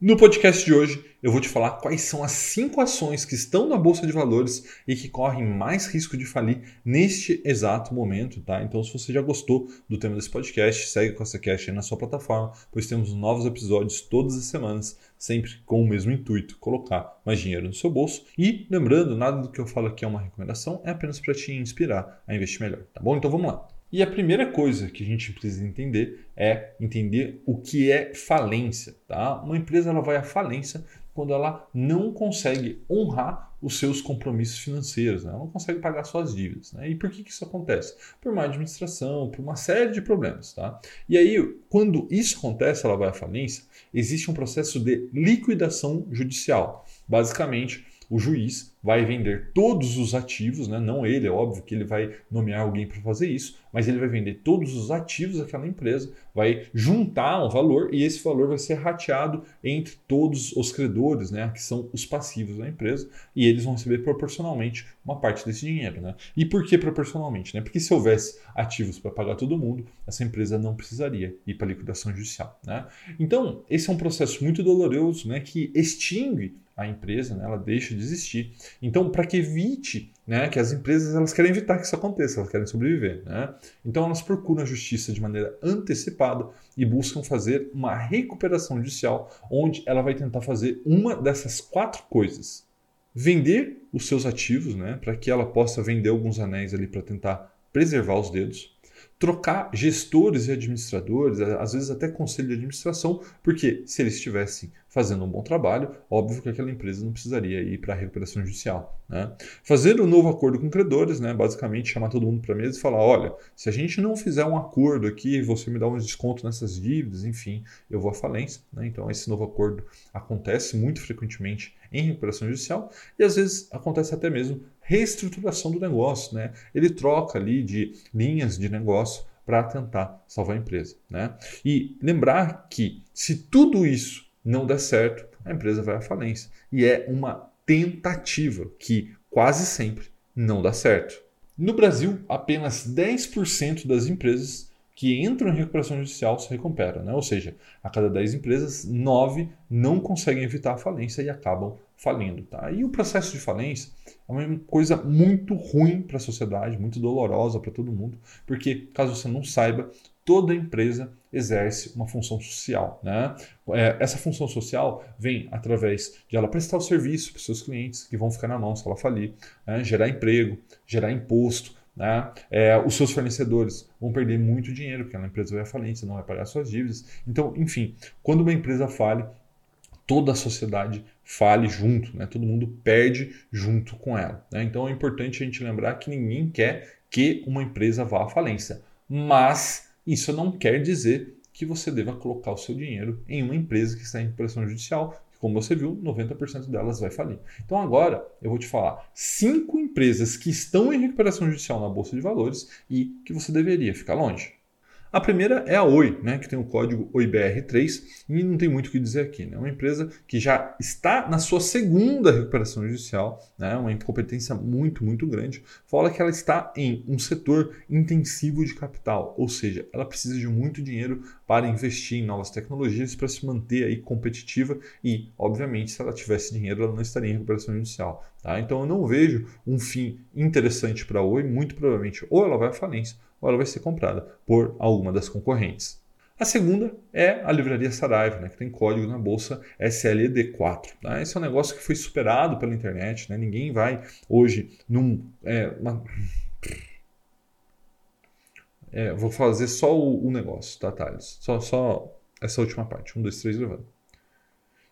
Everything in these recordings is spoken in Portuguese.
No podcast de hoje, eu vou te falar quais são as cinco ações que estão na bolsa de valores e que correm mais risco de falir neste exato momento, tá? Então, se você já gostou do tema desse podcast, segue com essa cash aí na sua plataforma, pois temos novos episódios todas as semanas, sempre com o mesmo intuito, colocar mais dinheiro no seu bolso. E lembrando, nada do que eu falo aqui é uma recomendação, é apenas para te inspirar a investir melhor, tá bom? Então vamos lá. E a primeira coisa que a gente precisa entender é entender o que é falência. Tá? Uma empresa ela vai à falência quando ela não consegue honrar os seus compromissos financeiros, né? ela não consegue pagar suas dívidas. Né? E por que, que isso acontece? Por má administração, por uma série de problemas. Tá? E aí, quando isso acontece, ela vai à falência, existe um processo de liquidação judicial. Basicamente, o juiz vai vender todos os ativos, né? não ele, é óbvio que ele vai nomear alguém para fazer isso, mas ele vai vender todos os ativos daquela empresa, vai juntar um valor e esse valor vai ser rateado entre todos os credores, né? que são os passivos da empresa, e eles vão receber proporcionalmente uma parte desse dinheiro. Né? E por que proporcionalmente? Né? Porque se houvesse ativos para pagar todo mundo, essa empresa não precisaria ir para liquidação judicial. Né? Então, esse é um processo muito doloroso né? que extingue a empresa, né, ela deixa de existir. Então, para que evite, né, que as empresas elas querem evitar que isso aconteça, elas querem sobreviver, né? Então elas procuram a justiça de maneira antecipada e buscam fazer uma recuperação judicial, onde ela vai tentar fazer uma dessas quatro coisas: vender os seus ativos, né, para que ela possa vender alguns anéis ali para tentar preservar os dedos trocar gestores e administradores, às vezes até conselho de administração, porque se eles estivessem fazendo um bom trabalho, óbvio que aquela empresa não precisaria ir para a recuperação judicial. Né? Fazer um novo acordo com credores, né? basicamente chamar todo mundo para a mesa e falar: olha, se a gente não fizer um acordo aqui, você me dá um desconto nessas dívidas, enfim, eu vou à falência. Né? Então, esse novo acordo acontece muito frequentemente em recuperação judicial e às vezes acontece até mesmo reestruturação do negócio. Né? Ele troca ali de linhas de negócio para tentar salvar a empresa. Né? E lembrar que se tudo isso não der certo, a empresa vai à falência. E é uma tentativa que quase sempre não dá certo. No Brasil, apenas 10% das empresas que entram em recuperação judicial se recuperam, né? ou seja, a cada 10 empresas, 9 não conseguem evitar a falência e acabam falindo. Tá? E o processo de falência é uma coisa muito ruim para a sociedade, muito dolorosa para todo mundo, porque, caso você não saiba, toda empresa exerce uma função social. Né? É, essa função social vem através de ela prestar o serviço para seus clientes, que vão ficar na mão se ela falir, né? gerar emprego, gerar imposto, né? É, os seus fornecedores vão perder muito dinheiro, porque a empresa vai à falência, não vai pagar suas dívidas. Então, enfim, quando uma empresa fale, toda a sociedade fale junto, né? todo mundo perde junto com ela. Né? Então é importante a gente lembrar que ninguém quer que uma empresa vá à falência, mas isso não quer dizer que você deva colocar o seu dinheiro em uma empresa que está em recuperação judicial, como você viu, 90% delas vai falir. Então agora eu vou te falar cinco empresas que estão em recuperação judicial na bolsa de valores e que você deveria ficar longe. A primeira é a Oi, né, que tem o código OIBR3 e não tem muito o que dizer aqui. Né? É uma empresa que já está na sua segunda recuperação judicial, né, uma incompetência muito, muito grande. Fala que ela está em um setor intensivo de capital, ou seja, ela precisa de muito dinheiro para investir em novas tecnologias para se manter aí competitiva e, obviamente, se ela tivesse dinheiro, ela não estaria em recuperação judicial. Tá? Então eu não vejo um fim interessante para a Oi, muito provavelmente ou ela vai à falência ou ela vai ser comprada por alguma das concorrentes. A segunda é a livraria Saraiva, né, que tem código na bolsa SLED4. Né? Esse é um negócio que foi superado pela internet. Né? Ninguém vai hoje num. É, uma... é, vou fazer só o, o, negócio, tá, Thales? Só, só essa última parte. Um, dois, três, levando.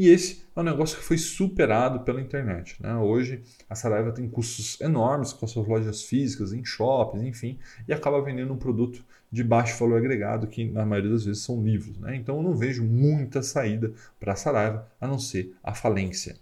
E esse é um negócio que foi superado pela internet. Né? Hoje, a Saraiva tem custos enormes com as suas lojas físicas, em shoppings, enfim, e acaba vendendo um produto de baixo valor agregado, que na maioria das vezes são livros. Né? Então, eu não vejo muita saída para a Saraiva, a não ser a falência.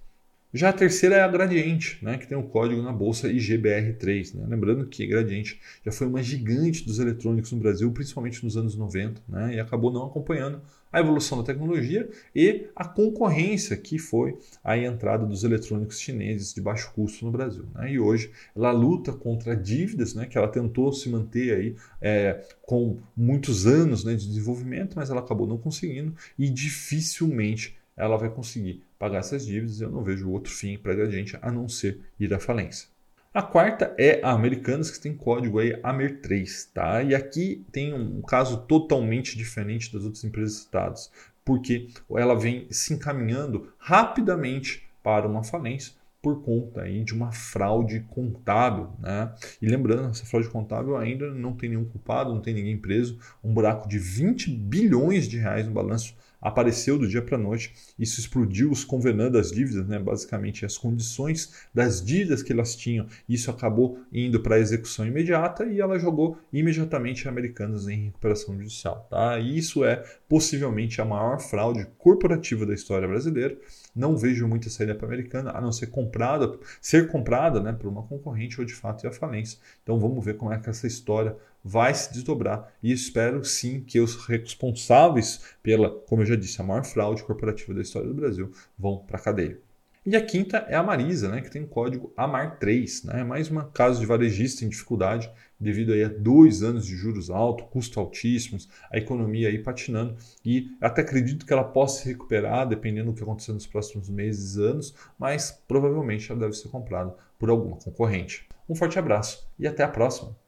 Já a terceira é a Gradiente, né, que tem o código na bolsa IGBR3. Né? Lembrando que Gradiente já foi uma gigante dos eletrônicos no Brasil, principalmente nos anos 90, né, e acabou não acompanhando a evolução da tecnologia e a concorrência que foi a entrada dos eletrônicos chineses de baixo custo no Brasil. Né? E hoje ela luta contra dívidas, né, que ela tentou se manter aí é, com muitos anos né, de desenvolvimento, mas ela acabou não conseguindo e dificilmente ela vai conseguir pagar essas dívidas. Eu não vejo outro fim para a Gradiente a não ser ir à falência. A quarta é a Americanas, que tem código aí AMER3, tá? E aqui tem um caso totalmente diferente das outras empresas citadas, porque ela vem se encaminhando rapidamente para uma falência por conta aí de uma fraude contábil. Né? E lembrando, essa fraude contábil ainda não tem nenhum culpado, não tem ninguém preso. Um buraco de 20 bilhões de reais no balanço apareceu do dia para a noite. Isso explodiu os convenantes das dívidas, né? basicamente as condições das dívidas que elas tinham. Isso acabou indo para a execução imediata e ela jogou imediatamente Americanas em recuperação judicial. Tá? E isso é possivelmente a maior fraude corporativa da história brasileira. Não vejo muita saída para a Americana, a não ser comprada, ser comprada né, por uma concorrente ou de fato ir à falência. Então vamos ver como é que essa história vai se desdobrar e espero sim que os responsáveis pela, como eu já disse, a maior fraude corporativa da história do Brasil vão para a cadeia. E a quinta é a Marisa, né, que tem o código AMAR3, né, mais um caso de varejista em dificuldade devido aí a dois anos de juros altos, custos altíssimos, a economia aí patinando e até acredito que ela possa se recuperar dependendo do que acontecer nos próximos meses e anos, mas provavelmente ela deve ser comprada por alguma concorrente. Um forte abraço e até a próxima!